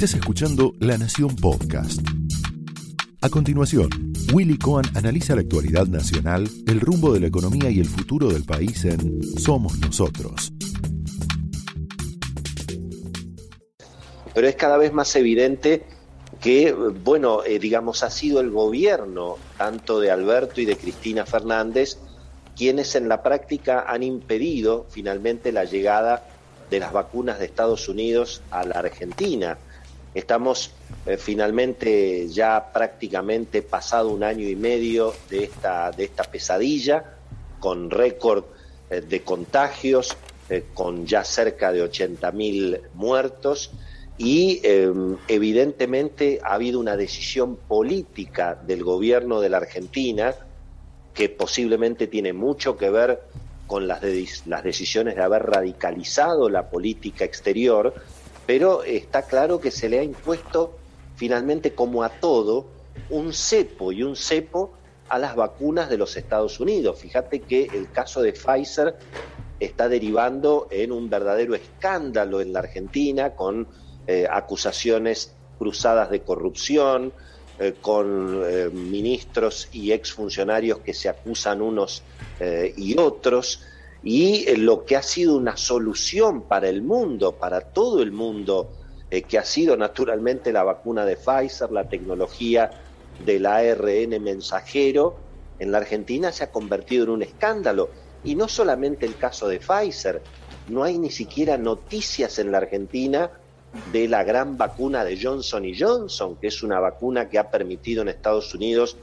Estás escuchando La Nación Podcast. A continuación, Willy Cohen analiza la actualidad nacional, el rumbo de la economía y el futuro del país en Somos Nosotros. Pero es cada vez más evidente que, bueno, eh, digamos, ha sido el gobierno, tanto de Alberto y de Cristina Fernández, quienes en la práctica han impedido finalmente la llegada de las vacunas de Estados Unidos a la Argentina. Estamos eh, finalmente ya prácticamente pasado un año y medio de esta, de esta pesadilla, con récord eh, de contagios, eh, con ya cerca de 80.000 muertos. Y evidentemente ha habido una decisión política del gobierno de la Argentina que posiblemente tiene mucho que ver con las, las decisiones de haber radicalizado la política exterior, pero está claro que se le ha impuesto finalmente como a todo un cepo y un cepo a las vacunas de los Estados Unidos. Fíjate que el caso de Pfizer está derivando en un verdadero escándalo en la Argentina con eh, acusaciones cruzadas de corrupción, eh, con eh, ministros y exfuncionarios que se acusan unos y otros, y eh, lo que ha sido una solución para el mundo, para todo el mundo, eh, que ha sido naturalmente la vacuna de Pfizer, la tecnología del ARN mensajero, en la Argentina se ha convertido en un escándalo. Y no solamente el caso de Pfizer, no hay ni siquiera noticias en la Argentina de la gran vacuna de Johnson y Johnson, que es una vacuna que ha permitido en Estados Unidos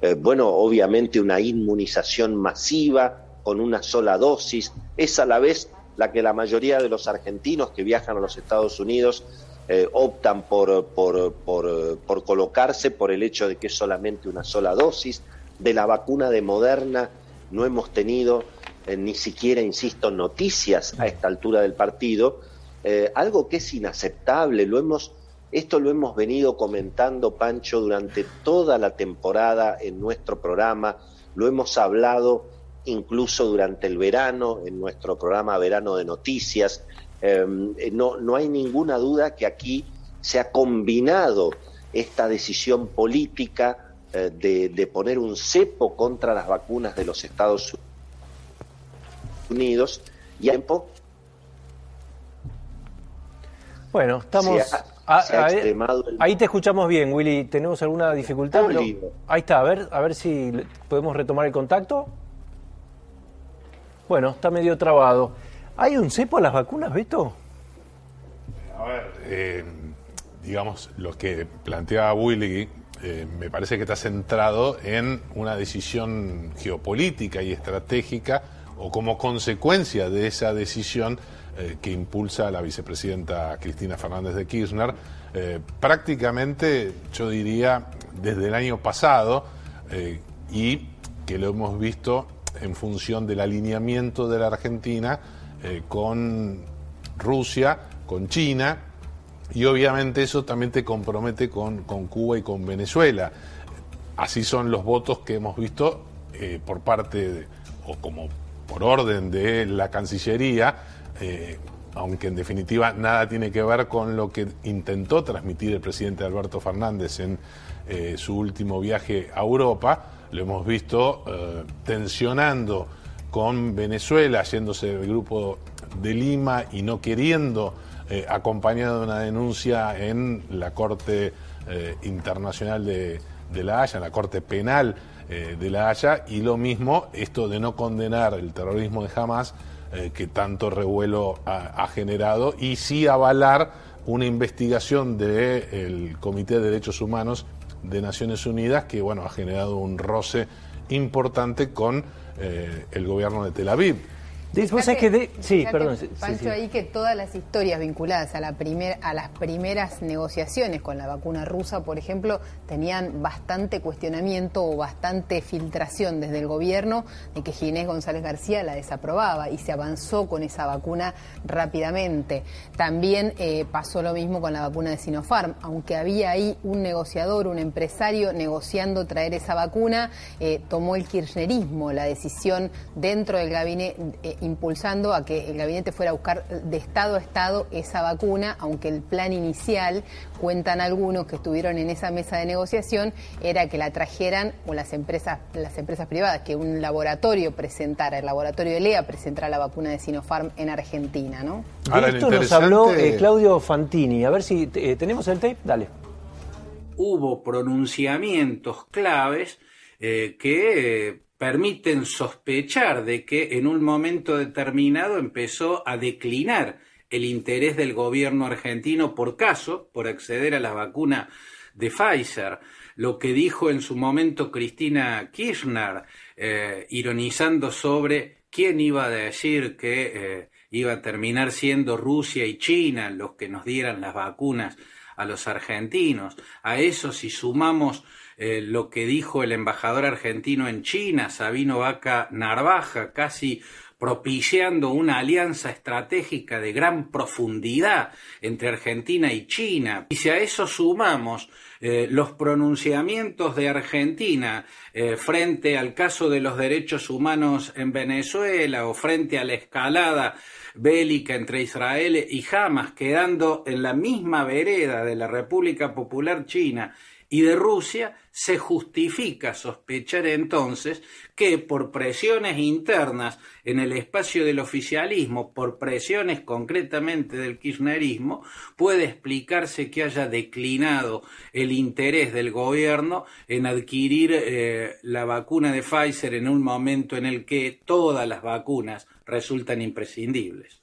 eh, bueno, obviamente una inmunización masiva con una sola dosis, es a la vez la que la mayoría de los argentinos que viajan a los Estados Unidos eh, optan por, por, por, por, colocarse por el hecho de que es solamente una sola dosis. De la vacuna de Moderna no hemos tenido eh, ni siquiera, insisto, noticias a esta altura del partido, algo que es inaceptable, lo hemos esto lo hemos venido comentando, Pancho, durante toda la temporada en nuestro programa, lo hemos hablado incluso durante el verano, en nuestro programa Verano de Noticias. Em, eh, no, no hay ninguna duda que aquí se ha combinado esta decisión política eh, de, de, poner un cepo contra las vacunas de los Estados Unidos y tiempo. Bueno, estamos. Ah, ahí te escuchamos bien, Willy. ¿Tenemos alguna dificultad? ahí está, a ver, a ver si podemos retomar el contacto. Bueno, está medio trabado. ¿Hay un cepo a las vacunas, Beto? A ver, eh, digamos, lo que planteaba Willy eh, me parece que está centrado en una decisión geopolítica y estratégica o como consecuencia de esa decisión eh, que impulsa la vicepresidenta Cristina Fernández de Kirchner, prácticamente yo diría desde el año pasado y que lo hemos visto en función del alineamiento de la Argentina con Rusia, con China, y obviamente eso también te compromete con, Cuba y con Venezuela. Así son los votos que hemos visto por parte, o como por orden de la Cancillería, eh, aunque en definitiva nada tiene que ver con lo que intentó transmitir el presidente Alberto Fernández en eh, su último viaje a Europa, lo hemos visto eh, tensionando con Venezuela, yéndose del grupo de Lima y no queriendo, acompañado de una denuncia en la Corte Internacional de, La Haya, en la Corte Penal de La Haya, y lo mismo, esto de no condenar el terrorismo de Hamas eh, que tanto revuelo ha, generado y sí avalar una investigación del Comité de Derechos Humanos de Naciones Unidas que bueno ha generado un roce importante con eh, el gobierno de Tel Aviv. Después que de... Sí, perdón. Pancho, ahí que todas las historias vinculadas a, la primer, a las primeras negociaciones con la vacuna rusa, por ejemplo, tenían bastante cuestionamiento o bastante filtración desde el gobierno de que Ginés González García la desaprobaba y se avanzó con esa vacuna rápidamente. También eh, pasó lo mismo con la vacuna de Sinopharm, aunque había ahí un negociador, un empresario negociando traer esa vacuna, eh, tomó el kirchnerismo la decisión dentro del gabinete. Eh, impulsando a que el gabinete fuera a buscar de Estado a Estado esa vacuna, aunque el plan inicial, cuentan algunos que estuvieron en esa mesa de negociación, era que la trajeran o las empresas, las empresas privadas, que un laboratorio presentara, el laboratorio de LEA presentara la vacuna de Sinopharm en Argentina, ¿no? de esto nos habló eh, Claudio Fantini. A ver si eh, tenemos el tape, dale. Hubo pronunciamientos claves eh, que permiten sospechar de que en un momento determinado empezó a declinar el interés del gobierno argentino por caso, por acceder a la vacuna de Pfizer. Lo que dijo en su momento Cristina Kirchner, eh, ironizando sobre quién iba a decir que eh, iba a terminar siendo Rusia y China los que nos dieran las vacunas a los argentinos. A eso si sumamos eh, lo que dijo el embajador argentino en China, Sabino Vaca Narvaja, casi propiciando una alianza estratégica de gran profundidad entre Argentina y China. Y si a eso sumamos eh, los pronunciamientos de Argentina eh, frente al caso de los derechos humanos en Venezuela o frente a la escalada bélica entre Israel y Hamas, quedando en la misma vereda de la República Popular China y de Rusia, se justifica sospechar entonces que por presiones internas en el espacio del oficialismo, por presiones concretamente del kirchnerismo, puede explicarse que haya declinado el interés del gobierno en adquirir eh, la vacuna de Pfizer en un momento en el que todas las vacunas resultan imprescindibles.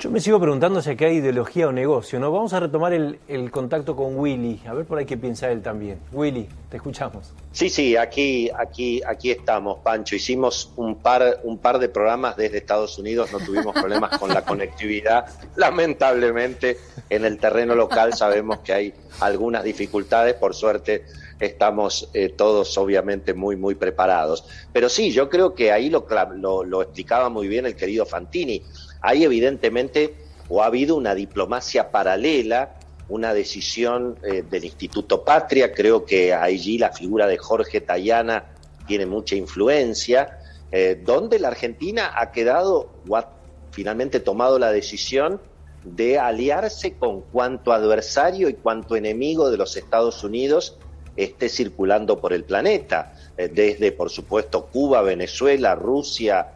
Yo me sigo preguntando si aquí hay ideología o negocio, ¿no? Vamos a retomar el, contacto con Willy, a ver por ahí qué piensa él también. Willy, te escuchamos. Sí, sí, aquí, aquí, aquí estamos, Pancho. Hicimos un par, un par de programas desde Estados Unidos, no tuvimos problemas con la conectividad. Lamentablemente, en el terreno local sabemos que hay algunas dificultades, por suerte estamos eh, todos obviamente muy, muy preparados. Pero sí, yo creo que ahí lo, lo, lo explicaba muy bien el querido Fantini hay evidentemente o ha habido una diplomacia paralela, una decisión eh, del Instituto Patria, creo que allí la figura de Jorge Tayana tiene mucha influencia, eh, donde la Argentina ha quedado o ha finalmente tomado la decisión de aliarse con cuanto adversario y cuanto enemigo de los Estados Unidos esté circulando por el planeta, eh, desde por supuesto Cuba, Venezuela, Rusia,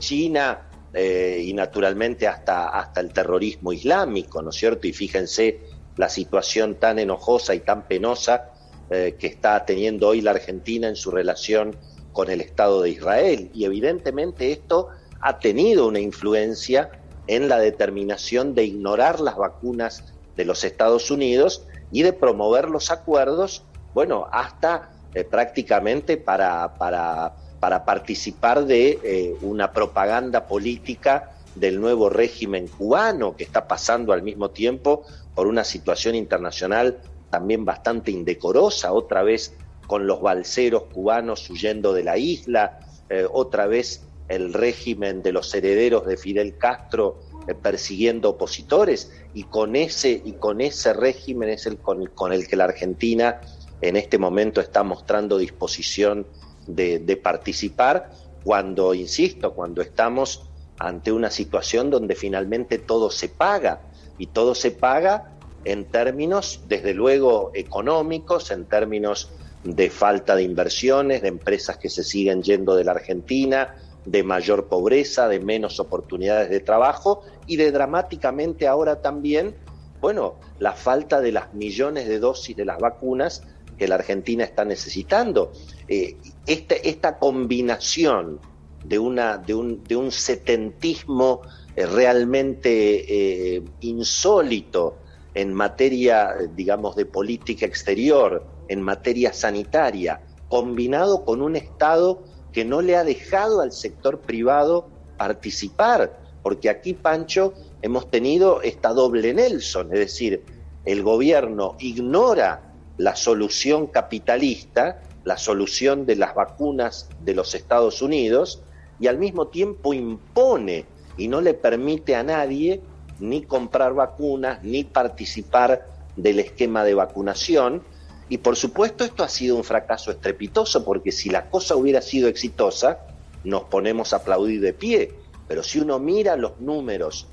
China, eh, y naturalmente hasta, hasta el terrorismo islámico, ¿no es cierto? Y fíjense la situación tan enojosa y tan penosa eh, que está teniendo hoy la Argentina en su relación con el Estado de Israel. Y evidentemente esto ha tenido una influencia en la determinación de ignorar las vacunas de los Estados Unidos y de promover los acuerdos, bueno, hasta eh, prácticamente para, para para participar de eh, una propaganda política del nuevo régimen cubano que está pasando al mismo tiempo por una situación internacional también bastante indecorosa, otra vez con los balseros cubanos huyendo de la isla, eh, otra vez el régimen de los herederos de Fidel Castro eh, persiguiendo opositores. Y con ese y con ese régimen es el con, con el que la Argentina en este momento está mostrando disposición de, participar cuando, insisto, cuando estamos ante una situación donde finalmente todo se paga y todo se paga en términos, desde luego, económicos, en términos de falta de inversiones, de empresas que se siguen yendo de la Argentina, de mayor pobreza, de menos oportunidades de trabajo y de dramáticamente ahora también, bueno, la falta de las millones de dosis de las vacunas que la Argentina está necesitando. Eh, este, esta combinación de, una, de, un, de un setentismo eh, realmente eh, insólito en materia, digamos, de política exterior, en materia sanitaria, combinado con un Estado que no le ha dejado al sector privado participar, porque aquí, Pancho, hemos tenido esta doble Nelson, es decir, el gobierno ignora la solución capitalista, la solución de las vacunas de los Estados Unidos, y al mismo tiempo impone y no le permite a nadie ni comprar vacunas, ni participar del esquema de vacunación. Y por supuesto esto ha sido un fracaso estrepitoso, porque si la cosa hubiera sido exitosa, nos ponemos a aplaudir de pie. Pero si uno mira los números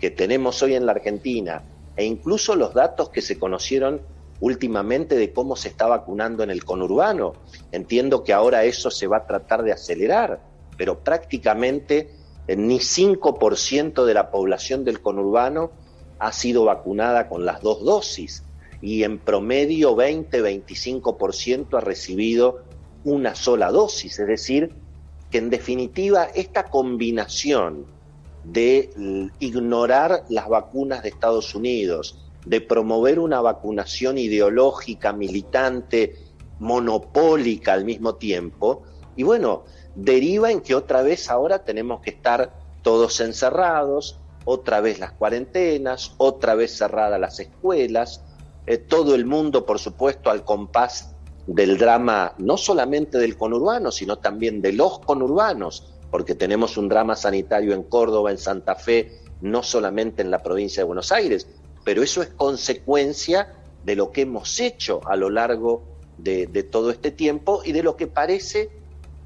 que tenemos hoy en la Argentina e incluso los datos que se conocieron últimamente de cómo se está vacunando en el conurbano, entiendo que ahora eso se va a tratar de acelerar, pero prácticamente eh, ni 5% de la población del conurbano ha sido vacunada con las dos dosis y en promedio 20-25% ha recibido una sola dosis. Es decir, que en definitiva esta combinación de ignorar las vacunas de Estados Unidos, de promover una vacunación ideológica, militante, monopólica al mismo tiempo, y bueno, deriva en que otra vez ahora tenemos que estar todos encerrados, otra vez las cuarentenas, otra vez cerradas las escuelas, eh, todo el mundo, por supuesto, al compás del drama, no solamente del conurbano, sino también de los conurbanos, porque tenemos un drama sanitario en Córdoba, en Santa Fe, no solamente en la provincia de Buenos Aires, pero eso es consecuencia de lo que hemos hecho a lo largo de, todo este tiempo y de lo que parece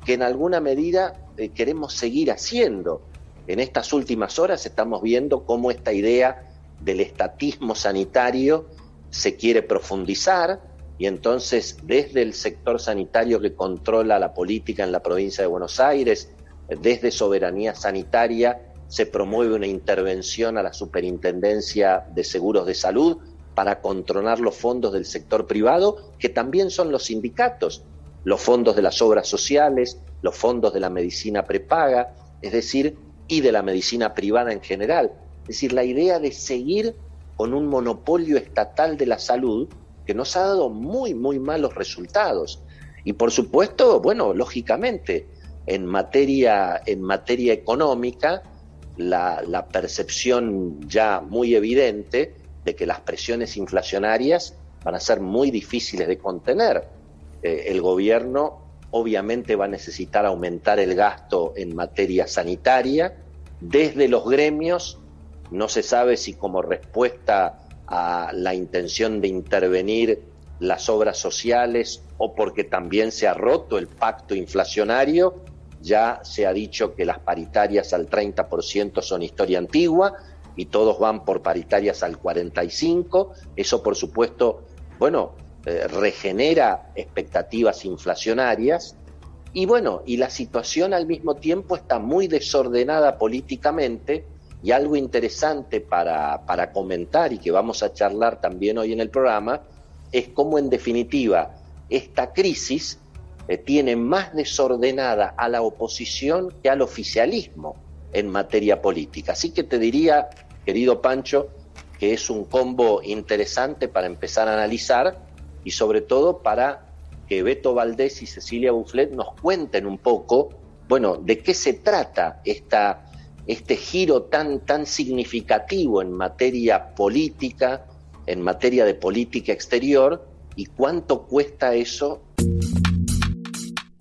que en alguna medida eh, queremos seguir haciendo. En estas últimas horas estamos viendo cómo esta idea del estatismo sanitario se quiere profundizar y entonces desde el sector sanitario que controla la política en la provincia de Buenos Aires, desde soberanía sanitaria, se promueve una intervención a la Superintendencia de Seguros de Salud para controlar los fondos del sector privado, que también son los sindicatos, los fondos de las obras sociales, los fondos de la medicina prepaga, es decir, y de la medicina privada en general. Es decir, la idea de seguir con un monopolio estatal de la salud que nos ha dado muy, muy malos resultados. Y por supuesto, bueno, lógicamente, en materia, en materia económica, la, percepción ya muy evidente de que las presiones inflacionarias van a ser muy difíciles de contener. Eh, el gobierno obviamente va a necesitar aumentar el gasto en materia sanitaria. Desde los gremios no se sabe si como respuesta a la intención de intervenir las obras sociales o porque también se ha roto el pacto inflacionario, ya se ha dicho que las paritarias al 30% son historia antigua y todos van por paritarias al 45%. Eso, por supuesto, bueno, eh, regenera expectativas inflacionarias. Y bueno, y la situación al mismo tiempo está muy desordenada políticamente y algo interesante para, para comentar y que vamos a charlar también hoy en el programa es cómo en definitiva esta crisis eh, tiene más desordenada a la oposición que al oficialismo en materia política. Así que te diría, querido Pancho, que es un combo interesante para empezar a analizar y sobre todo para que Beto Valdés y Cecilia Bufflet nos cuenten un poco, bueno, de qué se trata esta este giro tan, tan significativo en materia política, en materia de política exterior, y cuánto cuesta eso.